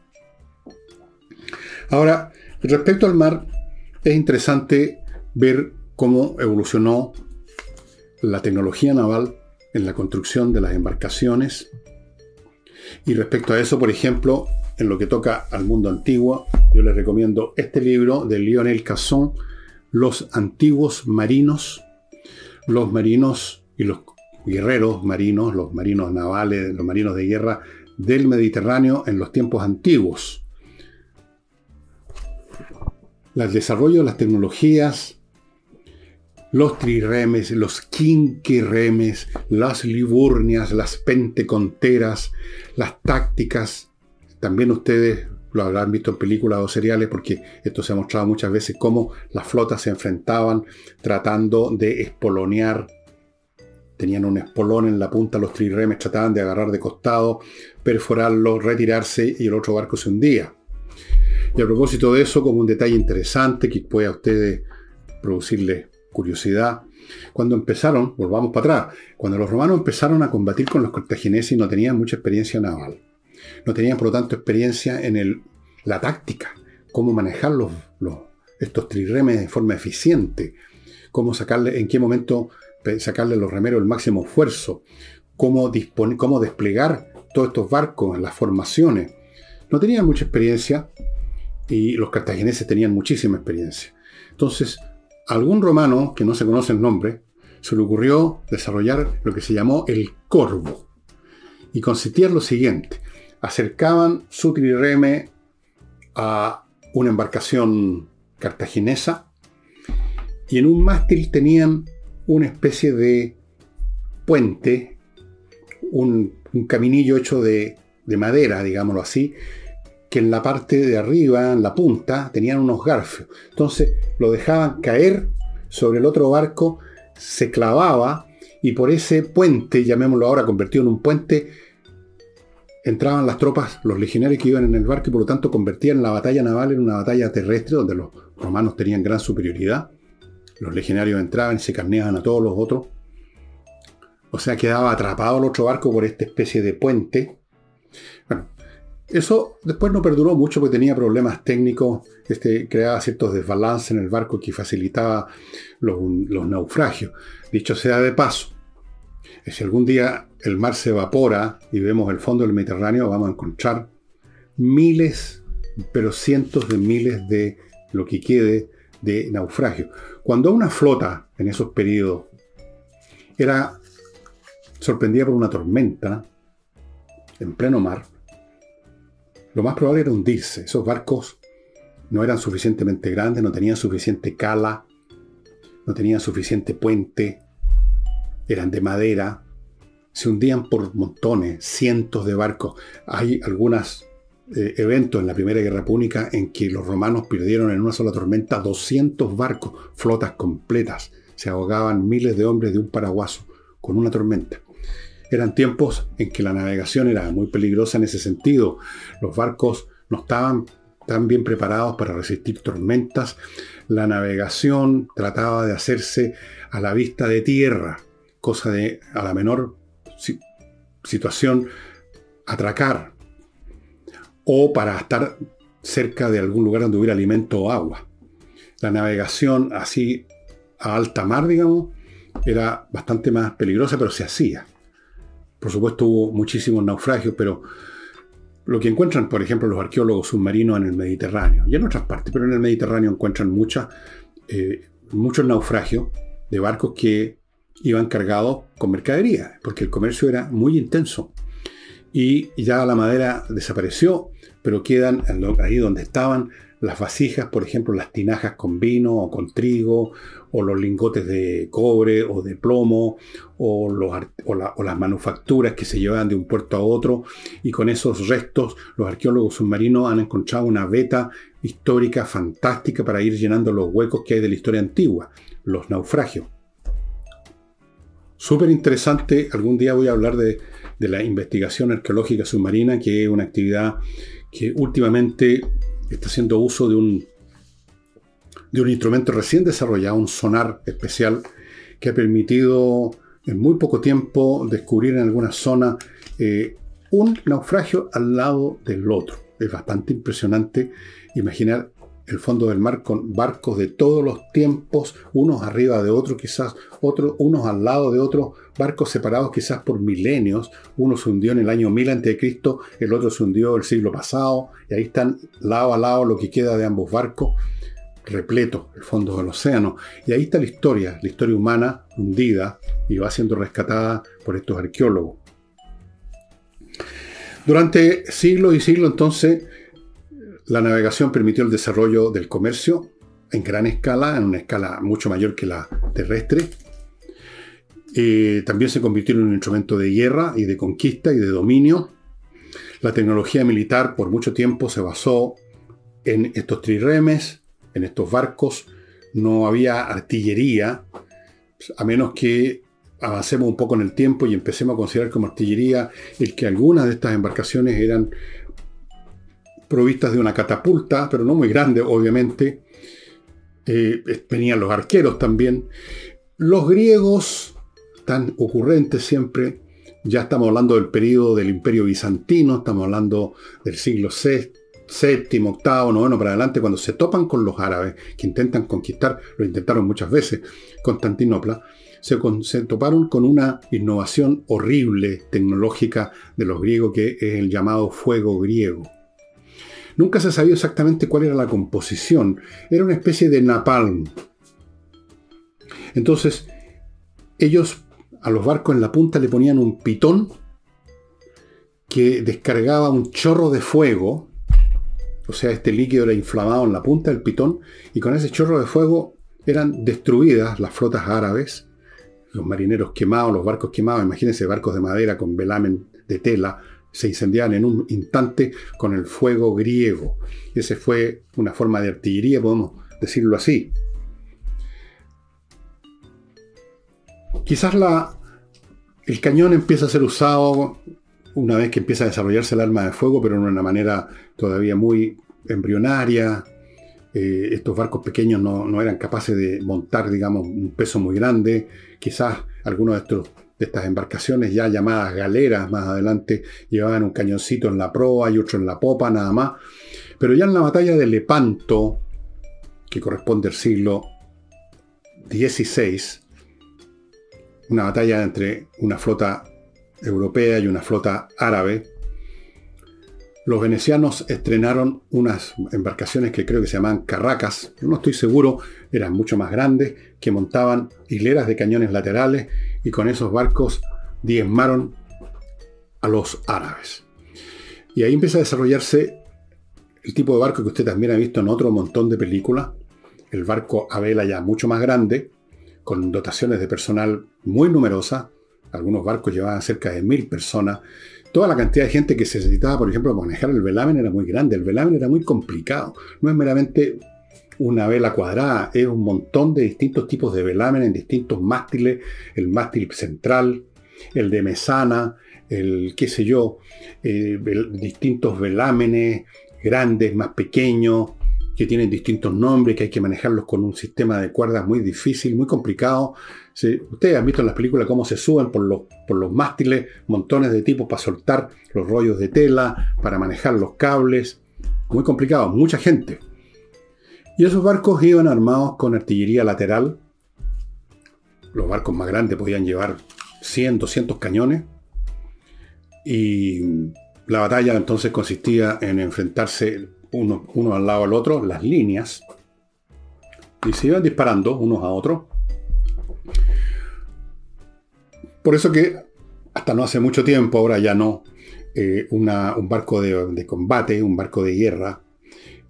Ahora, respecto al mar, es interesante ver cómo evolucionó la tecnología naval en la construcción de las embarcaciones. Y respecto a eso, por ejemplo, en lo que toca al mundo antiguo, yo les recomiendo este libro de Lionel Casson, Los antiguos marinos, los marinos y los guerreros marinos, los marinos navales, los marinos de guerra del Mediterráneo en los tiempos antiguos. El desarrollo de las tecnologías, los triremes, los quinquiremes, las liburnias, las penteconteras, las tácticas. También ustedes lo habrán visto en películas o seriales porque esto se ha mostrado muchas veces cómo las flotas se enfrentaban tratando de espolonear. Tenían un espolón en la punta, los triremes trataban de agarrar de costado, perforarlo, retirarse y el otro barco se hundía. Y a propósito de eso, como un detalle interesante que puede a ustedes producirles curiosidad, cuando empezaron, volvamos para atrás, cuando los romanos empezaron a combatir con los cartagineses no tenían mucha experiencia naval. No tenían, por lo tanto, experiencia en la táctica, cómo manejar los, estos triremes de forma eficiente, cómo sacarle, en qué momento sacarle a los remeros el máximo esfuerzo, cómo, cómo desplegar todos estos barcos en las formaciones. No tenían mucha experiencia y los cartagineses tenían muchísima experiencia. Entonces, algún romano, que no se conoce el nombre, se le ocurrió desarrollar lo que se llamó el corvo. Y consistía en lo siguiente. Acercaban su trireme a una embarcación cartaginesa y en un mástil tenían una especie de puente, un, caminillo hecho de madera, digámoslo así, que en la parte de arriba, en la punta, tenían unos garfios. Entonces lo dejaban caer sobre el otro barco, se clavaba y por ese puente, llamémoslo ahora convertido en un puente, entraban las tropas, los legionarios que iban en el barco y por lo tanto convertían la batalla naval en una batalla terrestre donde los romanos tenían gran superioridad. Los legionarios entraban y se carneaban a todos los otros. O sea, quedaba atrapado el otro barco por esta especie de puente. Bueno, eso después no perduró mucho porque tenía problemas técnicos, este, creaba ciertos desbalances en el barco que facilitaba los, naufragios. Dicho sea de paso, si algún día el mar se evapora y vemos el fondo del Mediterráneo, vamos a encontrar miles, pero cientos de miles de lo que quede de naufragios. Cuando una flota en esos periodos era sorprendida por una tormenta en pleno mar, lo más probable era hundirse. Esos barcos no eran suficientemente grandes, no tenían suficiente cala, no tenían suficiente puente, eran de madera, se hundían por montones, cientos de barcos. Hay algunos eh, eventos en la Primera Guerra Púnica en que los romanos perdieron en una sola tormenta 200 barcos, flotas completas. Se ahogaban miles de hombres de un paraguaso con una tormenta. Eran tiempos en que la navegación era muy peligrosa en ese sentido. Los barcos no estaban tan bien preparados para resistir tormentas. La navegación trataba de hacerse a la vista de tierra, cosa de a la menor situación atracar o para estar cerca de algún lugar donde hubiera alimento o agua. La navegación así a alta mar, digamos, era bastante más peligrosa, pero se hacía. Por supuesto hubo muchísimos naufragios, pero lo que encuentran, por ejemplo, los arqueólogos submarinos en el Mediterráneo y en otras partes, pero en el Mediterráneo encuentran eh, muchos naufragios de barcos que iban cargados con mercadería, porque el comercio era muy intenso. Y ya la madera desapareció, pero quedan ahí donde estaban las vasijas, por ejemplo, las tinajas con vino o con trigo, o los lingotes de cobre o de plomo, o, las manufacturas que se llevaban de un puerto a otro, y con esos restos los arqueólogos submarinos han encontrado una veta histórica fantástica para ir llenando los huecos que hay de la historia antigua, los naufragios. Súper interesante, algún día voy a hablar de la investigación arqueológica submarina, que es una actividad que últimamente está haciendo uso de un, de un instrumento recién desarrollado, un sonar especial, que ha permitido en muy poco tiempo descubrir en alguna zona eh, un naufragio al lado del otro. Es bastante impresionante imaginar el fondo del mar con barcos de todos los tiempos, unos arriba de otros, quizás otros, unos al lado de otros, barcos separados quizás por milenios. Uno se hundió en el año 1000 a.C., el otro se hundió el siglo pasado, y ahí están lado a lado lo que queda de ambos barcos, repleto el fondo del océano. Y ahí está la historia, la historia humana hundida y va siendo rescatada por estos arqueólogos. Durante siglos y siglos entonces la navegación permitió el desarrollo del comercio en gran escala, en una escala mucho mayor que la terrestre. también se convirtió en un instrumento de guerra y de conquista y de dominio. La tecnología militar por mucho tiempo se basó en estos triremes, en estos barcos. No había artillería, a menos que avancemos un poco en el tiempo y empecemos a considerar como artillería el que algunas de estas embarcaciones eran provistas de una catapulta, pero no muy grande, obviamente. Eh, venían los arqueros también. Los griegos, tan ocurrentes siempre, ya estamos hablando del periodo del imperio bizantino, estamos hablando del siglo VI, séptimo, octavo, noveno para adelante, cuando se topan con los árabes, que intentan conquistar, lo intentaron muchas veces, Constantinopla, se, se, toparon con una innovación horrible tecnológica de los griegos, que es el llamado fuego griego. Nunca se sabía exactamente cuál era la composición. Era una especie de napalm. Entonces, ellos a los barcos en la punta le ponían un pitón que descargaba un chorro de fuego. O sea, este líquido era inflamado en la punta del pitón y con ese chorro de fuego eran destruidas las flotas árabes, los marineros quemados, los barcos quemados, imagínense barcos de madera con velamen de tela, se incendiaban en un instante con el fuego griego. Esa fue una forma de artillería, podemos decirlo así. Quizás la, el cañón empieza a ser usado una vez que empieza a desarrollarse el arma de fuego, pero de una manera todavía muy embrionaria. Eh, estos barcos pequeños no, no, eran capaces de montar, digamos, un peso muy grande. Quizás algunos de estos estas embarcaciones ya llamadas galeras más adelante llevaban un cañoncito en la proa y otro en la popa nada más. Pero ya en la batalla de Lepanto, que corresponde al siglo XVI, una batalla entre una flota europea y una flota árabe, los venecianos estrenaron unas embarcaciones que creo que se llamaban carracas, no estoy seguro, eran mucho más grandes, que montaban hileras de cañones laterales y con esos barcos diezmaron a los árabes. Y ahí empieza a desarrollarse el tipo de barco que usted también ha visto en otro montón de películas, el barco a vela ya mucho más grande, con dotaciones de personal muy numerosa, algunos barcos llevaban cerca de mil personas, toda la cantidad de gente que se necesitaba, por ejemplo, manejar el velamen era muy grande. El velamen era muy complicado. No es meramente una vela cuadrada, es un montón de distintos tipos de velamen en distintos mástiles. El mástil central, el de mesana, el qué sé yo, eh, distintos velámenes, grandes, más pequeños, que tienen distintos nombres, que hay que manejarlos con un sistema de cuerdas muy difícil, muy complicado. ustedes han visto en las películas cómo se suben por los, por los mástiles montones de tipos para soltar los rollos de tela, para manejar los cables. Muy complicado, mucha gente. Y esos barcos iban armados con artillería lateral. Los barcos más grandes podían llevar 100, 200 cañones. Y la batalla entonces consistía en enfrentarse uno, al lado del otro, las líneas, y se iban disparando unos a otros. Por eso que hasta no hace mucho tiempo, ahora ya no, eh, un barco de, combate, un barco de guerra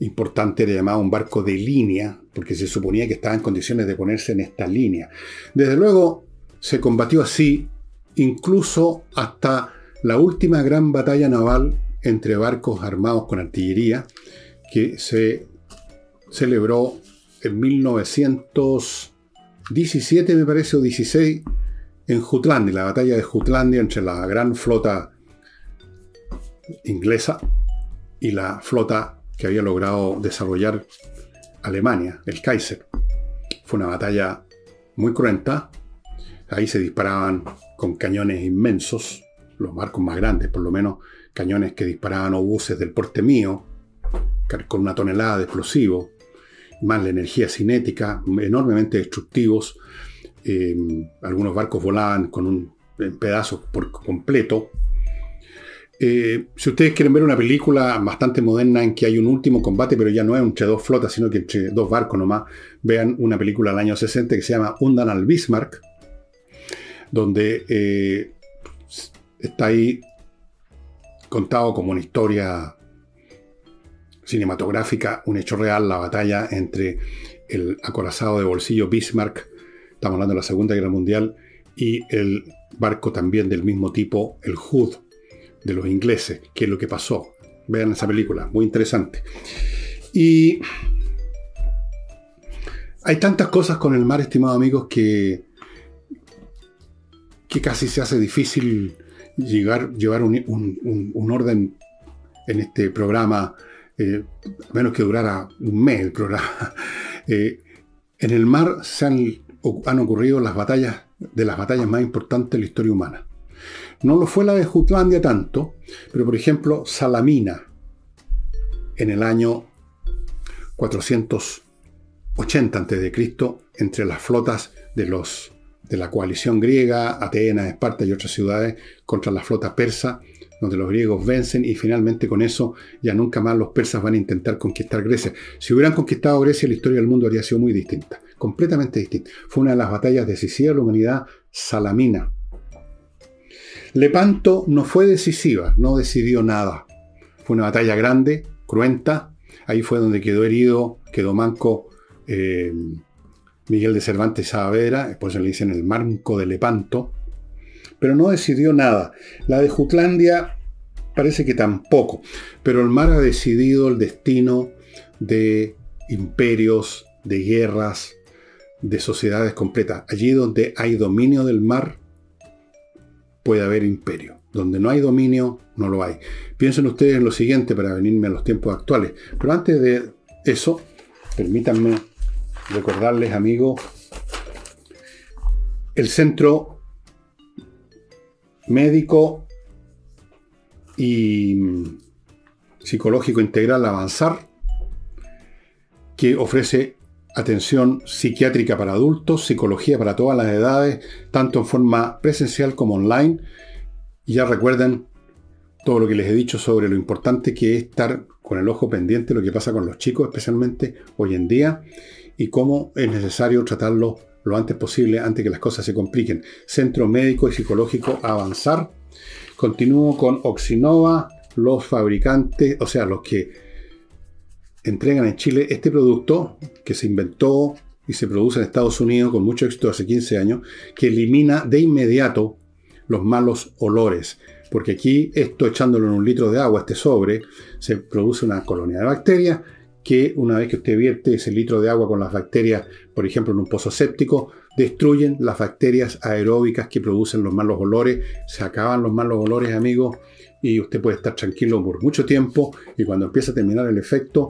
importante era llamado un barco de línea, porque se suponía que estaba en condiciones de ponerse en esta línea. Desde luego se combatió así, incluso hasta la última gran batalla naval entre barcos armados con artillería, que se celebró en 1917, me parece, o 16, en Jutlandia, la batalla de Jutlandia entre la gran flota inglesa y la flota que había logrado desarrollar Alemania, el Kaiser. Fue una batalla muy cruenta. Ahí se disparaban con cañones inmensos, los barcos más grandes, por lo menos cañones que disparaban obuses del porte mío, con una tonelada de explosivos, más la energía cinética, enormemente destructivos. Eh, algunos barcos volaban con un pedazo por completo. Eh, si ustedes quieren ver una película bastante moderna en que hay un último combate, pero ya no es entre dos flotas, sino que entre dos barcos nomás, vean una película del año 60 que se llama Undan al Bismarck, donde eh, está ahí contado como una historia cinematográfica, un hecho real, la batalla entre el acorazado de bolsillo Bismarck, estamos hablando de la Segunda Guerra Mundial, y el barco también del mismo tipo, el Hood, de los ingleses, que es lo que pasó. Vean esa película, muy interesante. Y hay tantas cosas con el mar, estimados amigos, que, que casi se hace difícil llegar, llevar un, orden en este programa, eh, menos que durara un mes el programa. Eh, en el mar se han, han, ocurrido las batallas, de las batallas más importantes de la historia humana. No lo fue la de Jutlandia tanto, pero por ejemplo Salamina, en el año 480 a.C., entre las flotas de los de la coalición griega, Atenas, Esparta y otras ciudades contra la flota persa, donde los griegos vencen y finalmente con eso ya nunca más los persas van a intentar conquistar Grecia. Si hubieran conquistado Grecia, la historia del mundo habría sido muy distinta, completamente distinta. Fue una de las batallas decisivas de la humanidad, Salamina. Lepanto no fue decisiva, no decidió nada. Fue una batalla grande, cruenta. Ahí fue donde quedó herido, quedó manco eh, Miguel de Cervantes Saavedra, después se le dicen el Marco de Lepanto, pero no decidió nada. La de Jutlandia parece que tampoco, pero el mar ha decidido el destino de imperios, de guerras, de sociedades completas. Allí donde hay dominio del mar, puede haber imperio. Donde no hay dominio, no lo hay. Piensen ustedes en lo siguiente para venirme a los tiempos actuales. Pero antes de eso, permítanme recordarles, amigos, el Centro Médico y Psicológico Integral Avanzar, que ofrece atención psiquiátrica para adultos, psicología para todas las edades, tanto en forma presencial como online. Ya recuerden todo lo que les he dicho sobre lo importante que es estar con el ojo pendiente lo que pasa con los chicos, especialmente hoy en día y cómo es necesario tratarlo lo antes posible antes que las cosas se compliquen. Centro Médico y Psicológico Avanzar. Continúo con Oxinova, los fabricantes, o sea, los que entregan en Chile este producto que se inventó y se produce en Estados Unidos con mucho éxito hace 15 años, que elimina de inmediato los malos olores. Porque aquí, esto echándolo en un litro de agua, este sobre, se produce una colonia de bacterias que una vez que usted vierte ese litro de agua con las bacterias, por ejemplo, en un pozo séptico, destruyen las bacterias aeróbicas que producen los malos olores, se acaban los malos olores, amigos, y usted puede estar tranquilo por mucho tiempo y cuando empieza a terminar el efecto,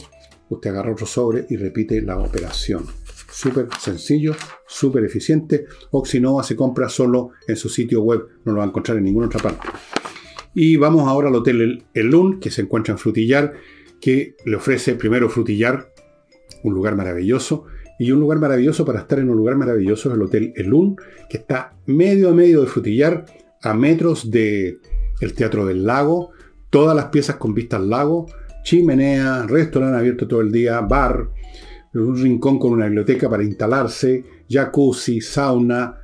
usted agarra otro sobre y repite la operación. Súper sencillo, súper eficiente. Oxinova se compra solo en su sitio web, no lo va a encontrar en ninguna otra parte. Y vamos ahora al Hotel El Lun, que se encuentra en Frutillar, que le ofrece primero Frutillar, un lugar maravilloso, y un lugar maravilloso para estar en un lugar maravilloso es el Hotel El Lun, que está medio a medio de Frutillar, a metros de el Teatro del Lago, todas las piezas con vista al lago, chimenea, restaurante abierto todo el día, bar, un rincón con una biblioteca para instalarse, jacuzzi, sauna,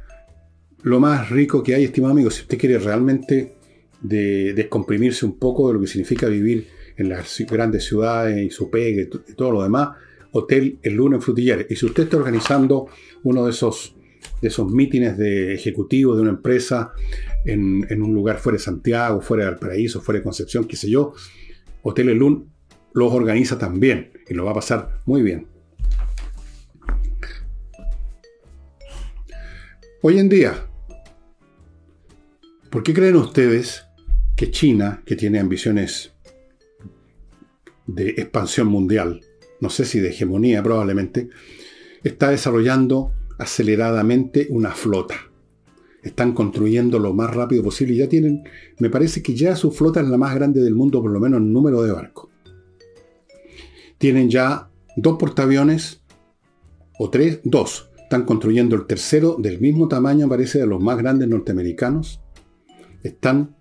lo más rico que hay, estimado amigo, si usted quiere realmente descomprimirse un poco de lo que significa vivir en las grandes ciudades y su pegue y todo lo demás, Hotel El Luna en Frutillares. Y si usted está organizando uno de esos, de esos mítines de ejecutivos de una empresa en, un lugar fuera de Santiago, fuera del Paraíso, fuera de Concepción, qué sé yo, Hotel El Lun los organiza también y lo va a pasar muy bien. Hoy en día, ¿por qué creen ustedes que China, que tiene ambiciones de expansión mundial, no sé si de hegemonía probablemente, está desarrollando aceleradamente una flota? Están construyendo lo más rápido posible y ya tienen, me parece que ya su flota es la más grande del mundo, por lo menos en número de barcos. Tienen ya dos portaaviones, o tres, dos. Están construyendo el tercero del mismo tamaño, parece, de los más grandes norteamericanos. Están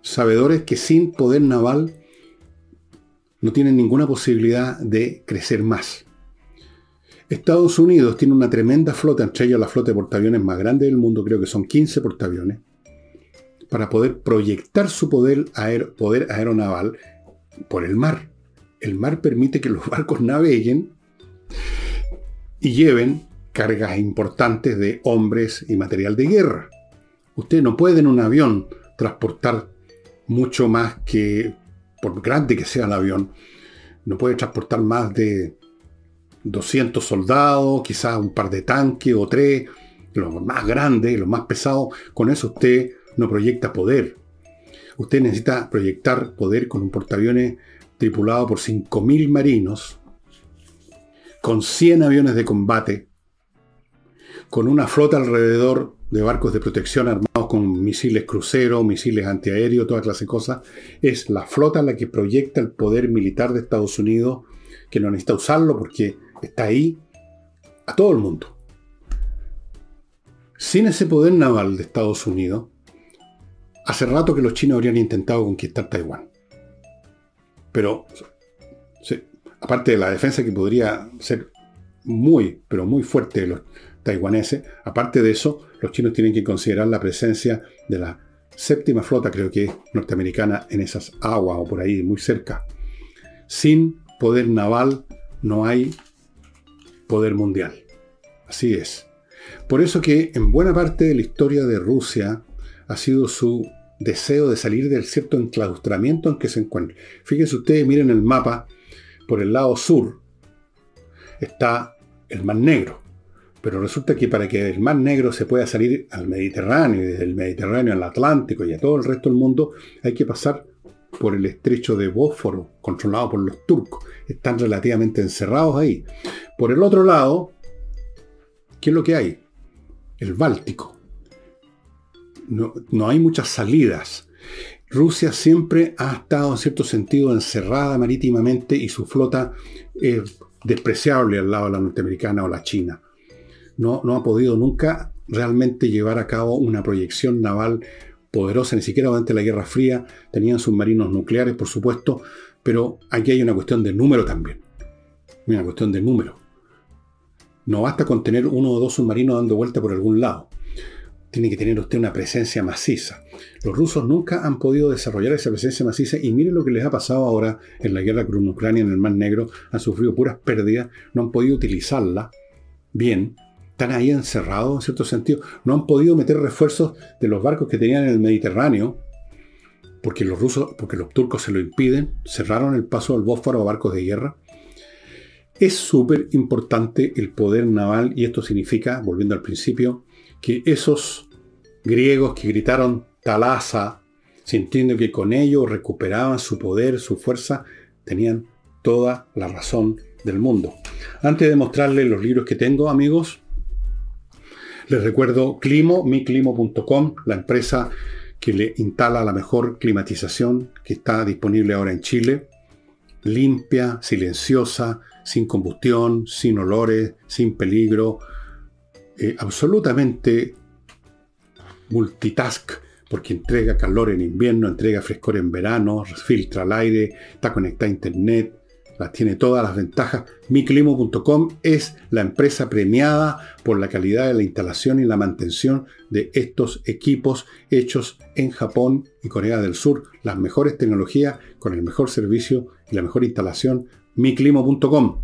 sabedores que sin poder naval no tienen ninguna posibilidad de crecer más. Estados Unidos tiene una tremenda flota, entre ellos la flota de portaaviones más grande del mundo, creo que son 15 portaaviones, para poder proyectar su poder, poder aeronaval por el mar. El mar permite que los barcos naveguen y lleven cargas importantes de hombres y material de guerra. Usted no puede en un avión transportar mucho más que, por grande que sea el avión, no puede transportar más de 200 soldados, quizás un par de tanques o tres, los más grandes, los más pesados. Con eso usted no proyecta poder. Usted necesita proyectar poder con un portaaviones tripulado por 5.000 marinos, con 100 aviones de combate, con una flota alrededor de barcos de protección armados con misiles cruceros, misiles antiaéreos, toda clase de cosas, es la flota la que proyecta el poder militar de Estados Unidos, que no necesita usarlo porque está ahí a todo el mundo. Sin ese poder naval de Estados Unidos, hace rato que los chinos habrían intentado conquistar Taiwán. Pero, aparte de la defensa que podría ser muy, pero muy fuerte de los taiwaneses, aparte de eso, los chinos tienen que considerar la presencia de la séptima flota, creo que es norteamericana, en esas aguas o por ahí, muy cerca. Sin poder naval no hay poder mundial. Así es. Por eso que en buena parte de la historia de Rusia ha sido su deseo de salir del cierto enclaustramiento en que se encuentra. Fíjense ustedes, miren el mapa, por el lado sur está el Mar Negro. Pero resulta que para que el Mar Negro se pueda salir al Mediterráneo y desde el Mediterráneo al Atlántico y a todo el resto del mundo, hay que pasar por el estrecho de Bósforo, controlado por los turcos. Están relativamente encerrados ahí. Por el otro lado, ¿qué es lo que hay? El Báltico. No, no hay muchas salidas. Rusia siempre ha estado en cierto sentido encerrada marítimamente y su flota es despreciable al lado de la norteamericana o la china no, ha podido nunca realmente llevar a cabo una proyección naval poderosa, ni siquiera durante la Guerra Fría, tenían submarinos nucleares, por supuesto, pero aquí hay una cuestión de número también. Una cuestión de número. No basta con tener uno o dos submarinos dando vuelta por algún lado. Tiene que tener usted una presencia maciza. Los rusos nunca han podido desarrollar esa presencia maciza y miren lo que les ha pasado ahora en la guerra con Ucrania en el Mar Negro. Han sufrido puras pérdidas, no han podido utilizarla bien están ahí encerrados en cierto sentido. No han podido meter refuerzos de los barcos que tenían en el Mediterráneo, porque los rusos, porque los turcos se lo impiden, cerraron el paso del Bósforo a barcos de guerra. Es súper importante el poder naval y esto significa, volviendo al principio, que esos griegos que gritaron Talasa, sintiendo que con ello recuperaban su poder, su fuerza, tenían toda la razón del mundo. Antes de mostrarles los libros que tengo, amigos, les recuerdo Climo, miclimo.com, la empresa que le instala la mejor climatización que está disponible ahora en Chile. Limpia, silenciosa, sin combustión, sin olores, sin peligro, eh, absolutamente multitask, porque entrega calor en invierno, entrega frescor en verano, filtra el aire, está conectada a internet, tiene todas las ventajas. Miclimo.com es la empresa premiada por la calidad de la instalación y la mantención de estos equipos hechos en Japón y Corea del Sur. Las mejores tecnologías con el mejor servicio y la mejor instalación. Miclimo.com.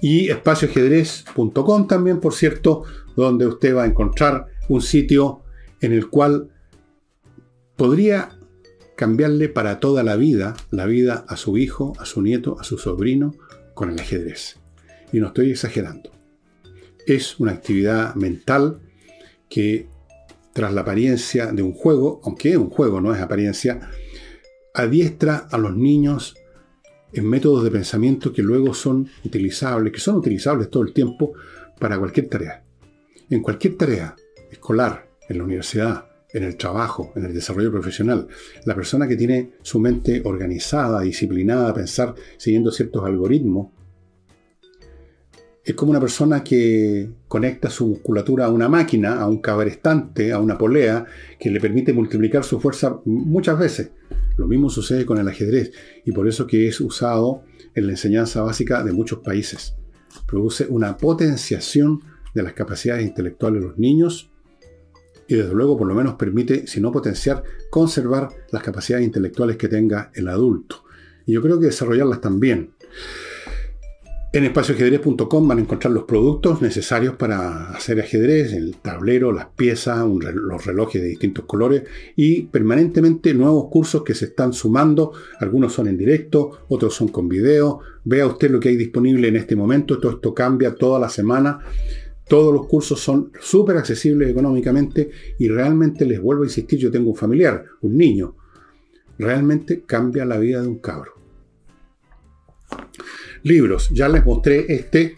Y espacioajedrez.com también, por cierto, donde usted va a encontrar un sitio en el cual podría cambiarle para toda la vida, la vida a su hijo, a su nieto, a su sobrino, con el ajedrez. Y no estoy exagerando. Es una actividad mental que, tras la apariencia de un juego, aunque es un juego, no es apariencia, adiestra a los niños en métodos de pensamiento que luego son utilizables, que son utilizables todo el tiempo para cualquier tarea. En cualquier tarea escolar, en la universidad, en el trabajo, en el desarrollo profesional. La persona que tiene su mente organizada, disciplinada, pensar siguiendo ciertos algoritmos, es como una persona que conecta su musculatura a una máquina, a un cabrestante, a una polea, que le permite multiplicar su fuerza muchas veces. Lo mismo sucede con el ajedrez y por eso que es usado en la enseñanza básica de muchos países. Produce una potenciación de las capacidades intelectuales de los niños y desde luego por lo menos permite, si no potenciar, conservar las capacidades intelectuales que tenga el adulto. Y yo creo que desarrollarlas también. En espacioajedrez.com van a encontrar los productos necesarios para hacer ajedrez, el tablero, las piezas, los relojes de distintos colores y permanentemente nuevos cursos que se están sumando. Algunos son en directo, otros son con video. Vea usted lo que hay disponible en este momento. Todo esto cambia toda la semana. Todos los cursos son súper accesibles económicamente y realmente les vuelvo a insistir, yo tengo un familiar, un niño. Realmente cambia la vida de un cabro. Libros, ya les mostré este,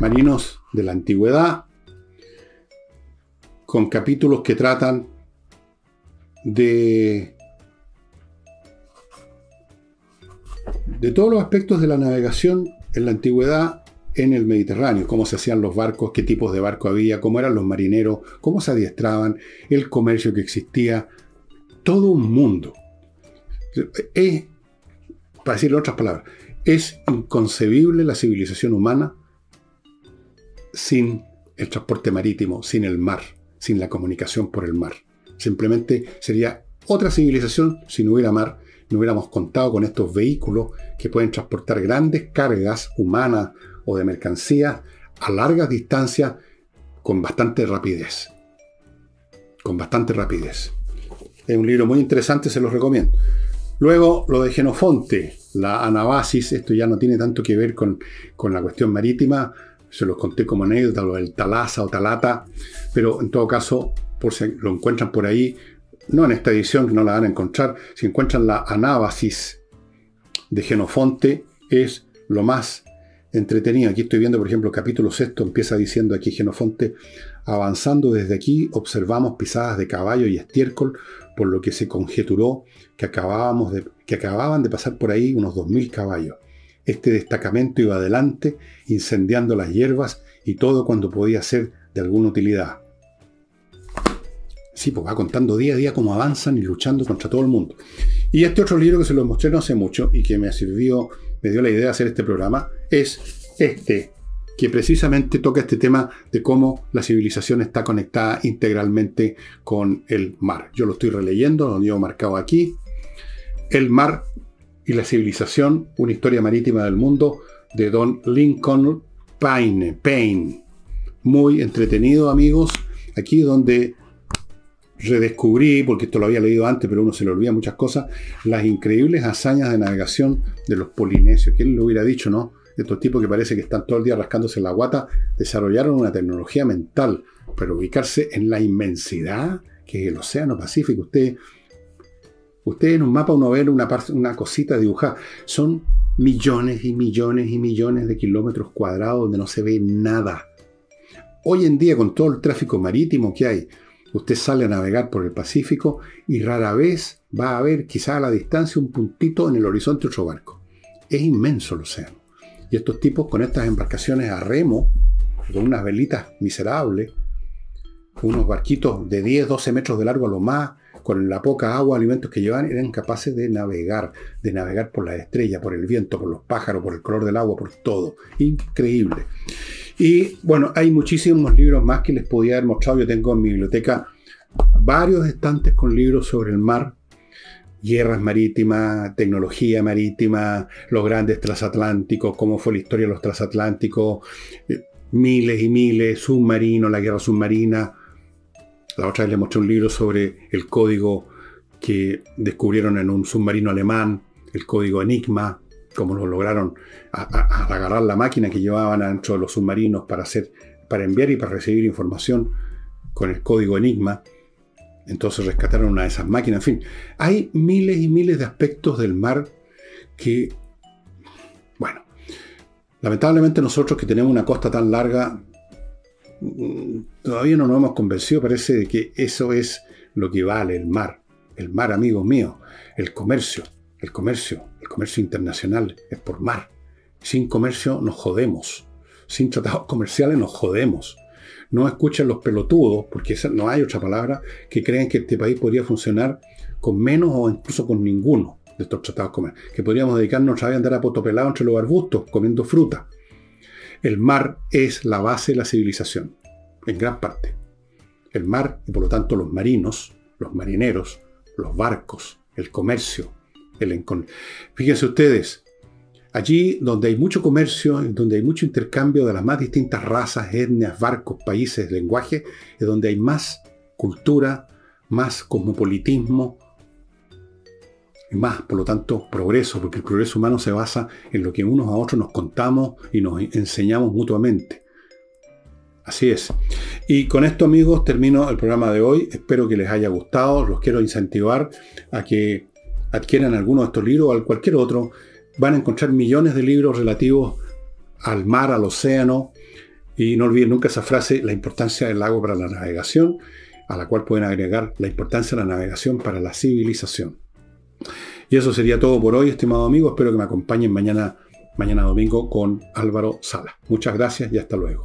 Marinos de la Antigüedad, con capítulos que tratan de, de todos los aspectos de la navegación en la antigüedad en el Mediterráneo, cómo se hacían los barcos, qué tipos de barco había, cómo eran los marineros, cómo se adiestraban, el comercio que existía, todo un mundo. Es, para decirlo en otras palabras, es inconcebible la civilización humana sin el transporte marítimo, sin el mar, sin la comunicación por el mar. Simplemente sería otra civilización si no hubiera mar, no hubiéramos contado con estos vehículos que pueden transportar grandes cargas humanas, o de mercancías a largas distancias con bastante rapidez. Con bastante rapidez. Es un libro muy interesante, se los recomiendo. Luego, lo de Genofonte, la anabasis, esto ya no tiene tanto que ver con, con la cuestión marítima, se los conté como anécdota, lo del talasa o talata, pero en todo caso, por si lo encuentran por ahí, no en esta edición que no la van a encontrar, si encuentran la anábasis de Genofonte, es lo más entretenido. Aquí estoy viendo, por ejemplo, capítulo sexto empieza diciendo aquí Genofonte, avanzando desde aquí observamos pisadas de caballo y estiércol, por lo que se conjeturó que, acabábamos de, que acababan de pasar por ahí unos 2.000 caballos. Este destacamento iba adelante, incendiando las hierbas y todo cuando podía ser de alguna utilidad. Sí, pues va contando día a día cómo avanzan y luchando contra todo el mundo. Y este otro libro que se lo mostré no hace mucho y que me servido me dio la idea de hacer este programa es este, que precisamente toca este tema de cómo la civilización está conectada integralmente con el mar. Yo lo estoy releyendo, lo llevo marcado aquí. El mar y la civilización, una historia marítima del mundo, de Don Lincoln Payne. Payne. Muy entretenido, amigos. Aquí donde redescubrí, porque esto lo había leído antes, pero uno se le olvida muchas cosas, las increíbles hazañas de navegación de los polinesios. ¿Quién lo hubiera dicho, no? Estos tipos que parece que están todo el día rascándose la guata, desarrollaron una tecnología mental para ubicarse en la inmensidad que es el Océano Pacífico. Usted, usted en un mapa uno ve una, una cosita dibujada. Son millones y millones y millones de kilómetros cuadrados donde no se ve nada. Hoy en día, con todo el tráfico marítimo que hay, usted sale a navegar por el Pacífico y rara vez va a ver quizá a la distancia un puntito en el horizonte otro barco. Es inmenso el océano. Y estos tipos con estas embarcaciones a remo, con unas velitas miserables, unos barquitos de 10, 12 metros de largo a lo más, con la poca agua, alimentos que llevan, eran capaces de navegar, de navegar por la estrella, por el viento, por los pájaros, por el color del agua, por todo. Increíble. Y bueno, hay muchísimos libros más que les podía haber mostrado. Yo tengo en mi biblioteca varios estantes con libros sobre el mar, guerras marítimas, tecnología marítima, los grandes transatlánticos, cómo fue la historia de los transatlánticos, eh, miles y miles, submarinos, la guerra submarina. La otra vez les mostré un libro sobre el código que descubrieron en un submarino alemán, el código Enigma, cómo lo lograron agarrar la máquina que llevaban dentro de los submarinos para, hacer, para enviar y para recibir información con el código Enigma. Entonces rescataron una de esas máquinas. En fin, hay miles y miles de aspectos del mar que, bueno, lamentablemente nosotros que tenemos una costa tan larga, mm, todavía no nos hemos convencido, parece que eso es lo que vale el mar. El mar, amigos míos, el comercio, el comercio, comercio internacional es por mar. Sin comercio nos jodemos. Sin tratados comerciales nos jodemos. No escuchen los pelotudos, porque no hay otra palabra, que creen que este país podría funcionar con menos o incluso con ninguno de estos tratados comerciales. Que podríamos dedicarnos a andar a potopelado entre los arbustos, comiendo fruta. El mar es la base de la civilización, en gran parte. El mar y por lo tanto los marinos, los marineros, los barcos, el comercio, Fíjense ustedes, allí donde hay mucho comercio, donde hay mucho intercambio de las más distintas razas, etnias, barcos, países, lenguaje, es donde hay más cultura, más cosmopolitismo, y más, por lo tanto, progreso, porque el progreso humano se basa en lo que unos a otros nos contamos y nos enseñamos mutuamente. Así es. Y con esto, amigos, termino el programa de hoy. Espero que les haya gustado. Los quiero incentivar a que adquieran alguno de estos libros o cualquier otro, van a encontrar millones de libros relativos al mar, al océano. Y no olviden nunca esa frase, la importancia del lago para la navegación, a la cual pueden agregar la importancia de la navegación para la civilización. Y eso sería todo por hoy, estimado amigo. Espero que me acompañen mañana, mañana domingo con Álvaro Sala. Muchas gracias y hasta luego.